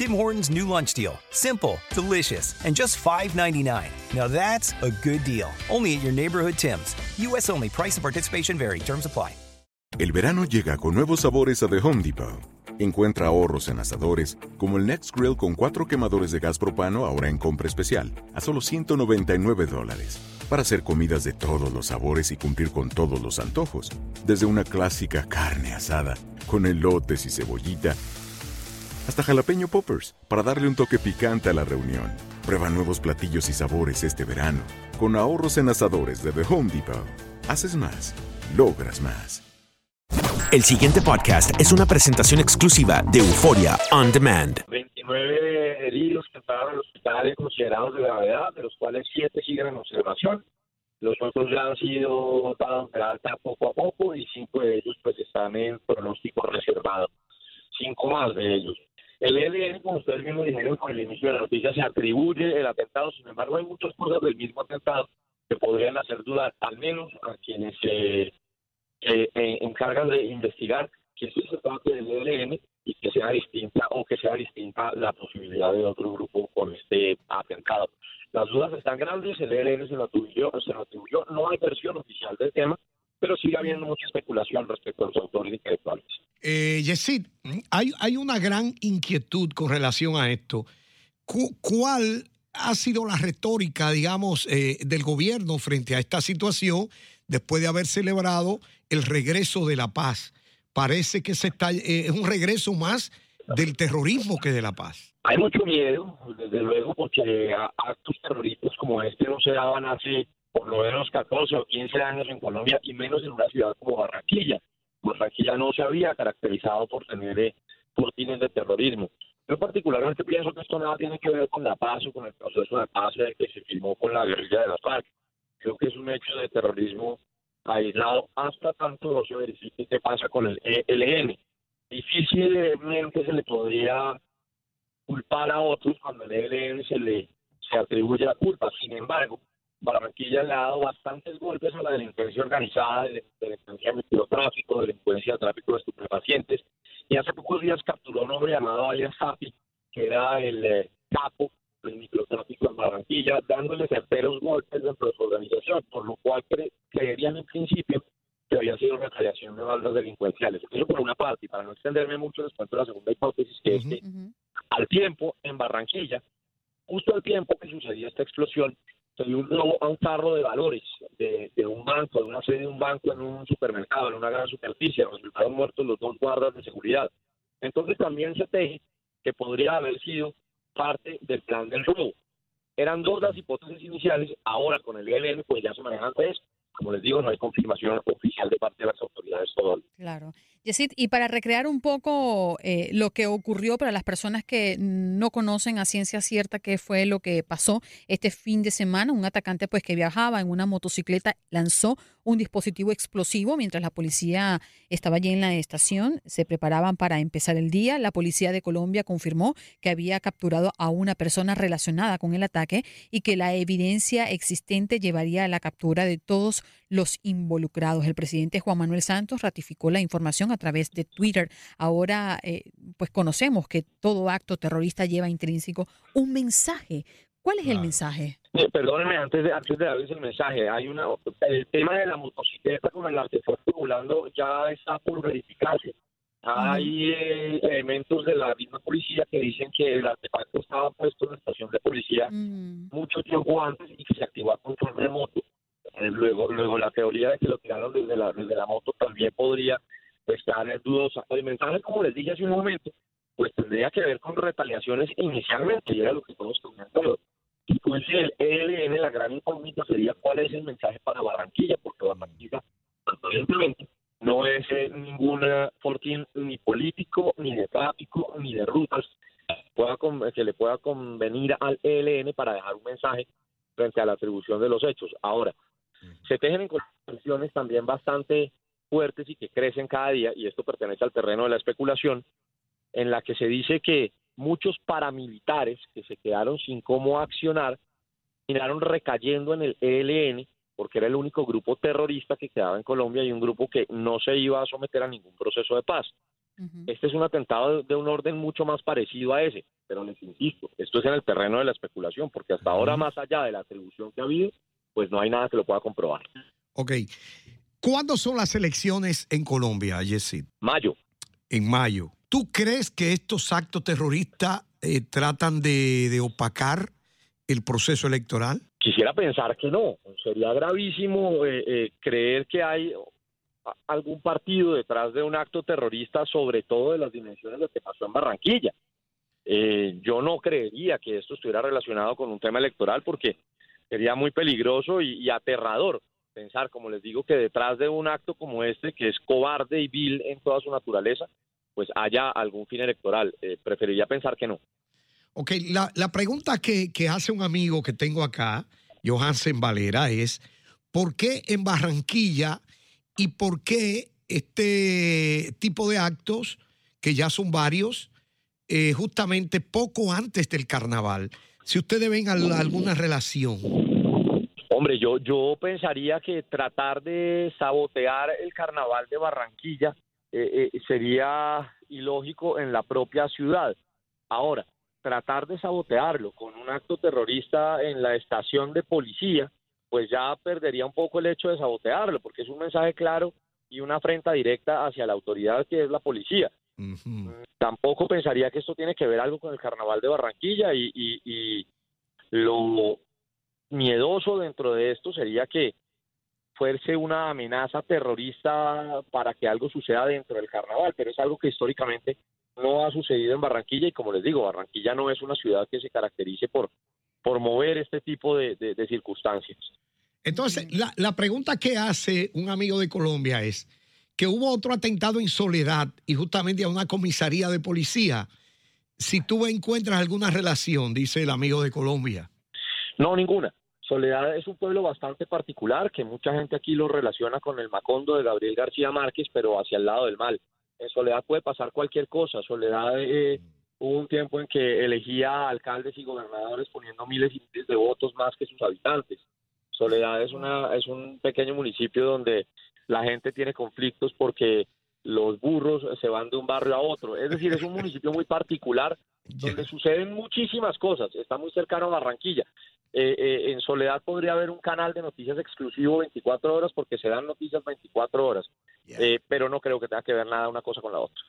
Tim Hortons new lunch deal. Simple, delicious, and just $5.99. Now that's a good deal. Only at your neighborhood Tim's. U.S. only. Price and participation vary. Terms apply. El verano llega con nuevos sabores a The Home Depot. Encuentra ahorros en asadores, como el Next Grill con cuatro quemadores de gas propano ahora en compra especial, a solo 199 dólares. Para hacer comidas de todos los sabores y cumplir con todos los antojos. Desde una clásica carne asada, con elotes y cebollita, hasta jalapeño poppers, para darle un toque picante a la reunión. Prueba nuevos platillos y sabores este verano, con ahorros en asadores de The Home Depot. Haces más, logras más. El siguiente podcast es una presentación exclusiva de Euforia On Demand. 29 heridos que estaban en el hospital considerados de gravedad, de los cuales 7 siguen en observación. Los otros ya han sido dados de alta poco a poco y 5 de ellos pues están en pronóstico reservado. 5 más de ellos. El ELN, como ustedes mismos dijeron con el inicio de la noticia, se atribuye el atentado. Sin embargo, hay muchas cosas del mismo atentado que podrían hacer dudar, al menos a quienes se encargan de investigar que esto se trate del ELN y que sea distinta o que sea distinta la posibilidad de otro grupo con este atentado. Las dudas están grandes, el ELN se lo atribuyó, se lo atribuyó, no hay versión oficial del tema, pero sigue habiendo mucha especulación respecto a los autores intelectuales. Eh, Yesid, hay, hay una gran inquietud con relación a esto. ¿Cuál ha sido la retórica, digamos, eh, del gobierno frente a esta situación después de haber celebrado el regreso de la paz? Parece que se está, eh, es un regreso más del terrorismo que de la paz. Hay mucho miedo, desde luego, porque actos terroristas como este no se daban hace por lo menos 14 o 15 años en Colombia y menos en una ciudad como Barranquilla. Barranquilla no se había caracterizado por tener eh, de terrorismo. Yo particularmente pienso que esto nada tiene que ver con la paz o con el proceso de paz que se firmó con la guerrilla de las FARC. Creo que es un hecho de terrorismo aislado hasta tanto no se verifique qué pasa con el ELN. Difícilmente se le podría culpar a otros cuando el ELN se le se atribuye la culpa. Sin embargo, Barranquilla le ha dado bastantes golpes a la delincuencia organizada, delincuencia de microtráfico, delincuencia de tráfico de estupefacientes. Y hace pocos días capturó a un hombre llamado Alias Happy, que era el eh, capo del microtráfico en Barranquilla, dándole certeros golpes dentro de su organización, por lo cual creerían en principio que había sido retaliación de bandas delincuenciales. Eso por una parte, y para no extenderme mucho, les cuento la segunda hipótesis, que es que al tiempo, en Barranquilla, justo al tiempo que sucedía esta explosión, dio un robo a un carro de valores de, un banco, de una sede de un banco en un supermercado, en una gran superficie. Resultaron muertos los dos guardas de seguridad. Entonces también se teje que podría haber sido parte del plan del robo. Eran dos las hipótesis iniciales, ahora con el ELN pues ya se manejan tres. Como les digo, no hay confirmación oficial de parte de las autoridades. Claro. Yesid, y para recrear un poco eh, lo que ocurrió para las personas que no conocen a ciencia cierta qué fue lo que pasó este fin de semana, un atacante pues que viajaba en una motocicleta lanzó un dispositivo explosivo mientras la policía estaba allí en la estación. Se preparaban para empezar el día. La policía de Colombia confirmó que había capturado a una persona relacionada con el ataque y que la evidencia existente llevaría a la captura de todos los involucrados. El presidente Juan Manuel Santos ratificó la información a través de Twitter. Ahora, eh, pues conocemos que todo acto terrorista lleva intrínseco un mensaje. ¿Cuál es el mensaje? Eh, perdóneme, antes de, antes de darles el mensaje, hay una, el tema de la motocicleta con el fue circulando ya está por verificarse. Hay eh, elementos de la misma policía que dicen que el artefacto estaba puesto en la estación de policía Mm. mucho tiempo antes y que se activó a control remoto. Eh, luego, luego la teoría de que lo tiraron desde la, desde la moto también podría estar dudosa. El mensaje, como les dije hace un momento, pues tendría que ver con retaliaciones inicialmente, y era lo que todos comentando. Si fuese el ELN, la gran incógnita sería cuál es el mensaje para Barranquilla, porque Barranquilla, aparentemente, no es eh, ninguna fortín ni político, ni de tráfico, ni de rutas pueda con- que le pueda convenir al ELN para dejar un mensaje frente a la atribución de los hechos. Ahora, se tejen en condiciones también bastante fuertes y que crecen cada día, y esto pertenece al terreno de la especulación, en la que se dice que muchos paramilitares que se quedaron sin cómo accionar terminaron recayendo en el ELN porque era el único grupo terrorista que quedaba en Colombia y un grupo que no se iba a someter a ningún proceso de paz. Este es un atentado de un orden mucho más parecido a ese, pero les insisto, esto es en el terreno de la especulación, porque hasta ahora, más allá de la atribución que ha habido, pues no hay nada que lo pueda comprobar. Ok. ¿Cuándo son las elecciones en Colombia, Yesid? Mayo, En mayo. ¿Tú crees que estos actos terroristas eh, tratan de, de opacar el proceso electoral? quisiera pensar que no, sería gravísimo eh, eh, creer que hay algún partido detrás de un acto terrorista, sobre todo de las dimensiones de lo que pasó en Barranquilla. Eh, yo no creería que esto estuviera relacionado con un tema electoral porque sería muy peligroso y, y aterrador pensar, como les digo, que detrás de un acto como este, que es cobarde y vil en toda su naturaleza, pues haya algún fin electoral. Eh, preferiría pensar que no. Ok, la, la pregunta que, que hace un amigo que tengo acá, Johansen Valera, es ¿por qué en Barranquilla y por qué este tipo de actos, que ya son varios, eh, justamente poco antes del carnaval? Si ustedes ven al- alguna relación. Hombre, yo, yo pensaría que tratar de sabotear el carnaval de Barranquilla eh, eh, sería ilógico en la propia ciudad. Ahora, tratar de sabotearlo con un acto terrorista en la estación de policía, pues ya perdería un poco el hecho de sabotearlo, porque es un mensaje claro y una afrenta directa hacia la autoridad que es la policía. Ujú. Tampoco pensaría que esto tiene que ver algo con el carnaval de Barranquilla y, y- y lo miedoso dentro de esto sería que una amenaza terrorista para que algo suceda dentro del carnaval, pero es algo que históricamente no ha sucedido en Barranquilla y como les digo, Barranquilla no es una ciudad que se caracterice por, por mover este tipo de, de- de circunstancias. Entonces, la, la pregunta que hace un amigo de Colombia es que hubo otro atentado en Soledad y justamente a una comisaría de policía. Si tú encuentras alguna relación, dice el amigo de Colombia. No, ninguna. Soledad es un pueblo bastante particular que mucha gente aquí lo relaciona con el Macondo de Gabriel García Márquez, pero hacia el lado del mal. En Soledad puede pasar cualquier cosa. Soledad eh, hubo un tiempo en que elegía alcaldes y gobernadores poniendo miles y miles de votos más que sus habitantes. Soledad es una es un pequeño municipio donde la gente tiene conflictos porque los burros se van de un barrio a otro. Es decir, es un municipio muy particular donde suceden muchísimas cosas. Está muy cercano a Barranquilla. Eh, eh, en Soledad podría haber un canal de noticias exclusivo 24 horas porque se dan noticias 24 horas. Eh, pero no creo que tenga que ver nada una cosa con la otra.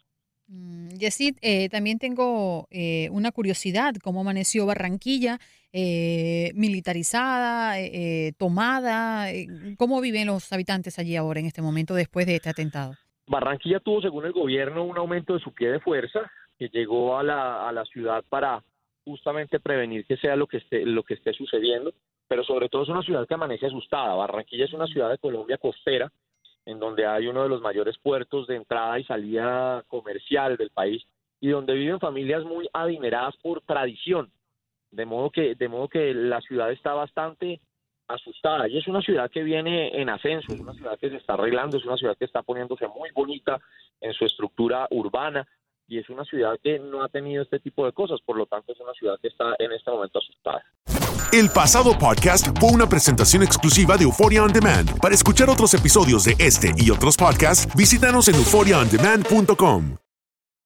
Mm, Yesid, eh, también tengo eh, una curiosidad, cómo amaneció Barranquilla, eh, militarizada, tomada, ¿cómo viven los habitantes allí ahora en este momento después de este atentado? Barranquilla tuvo, según el gobierno, un aumento de su pie de fuerza que llegó a la, a la ciudad para justamente prevenir que sea lo que esté lo que esté sucediendo, pero sobre todo es una ciudad que amanece asustada. Barranquilla es una ciudad de Colombia costera, en donde hay uno de los mayores puertos de entrada y salida comercial del país y donde viven familias muy adineradas por tradición, de modo que de modo que la ciudad está bastante asustada. Y es una ciudad que viene en ascenso, es una ciudad que se está arreglando, es una ciudad que está poniéndose muy bonita en su estructura urbana y es una ciudad que no ha tenido este tipo de cosas, por lo tanto es una ciudad que está en este momento asustada. El pasado podcast fue una presentación exclusiva de Euphoria On Demand. Para escuchar otros episodios de este y otros podcasts, visítanos en euphoriaondemand.com.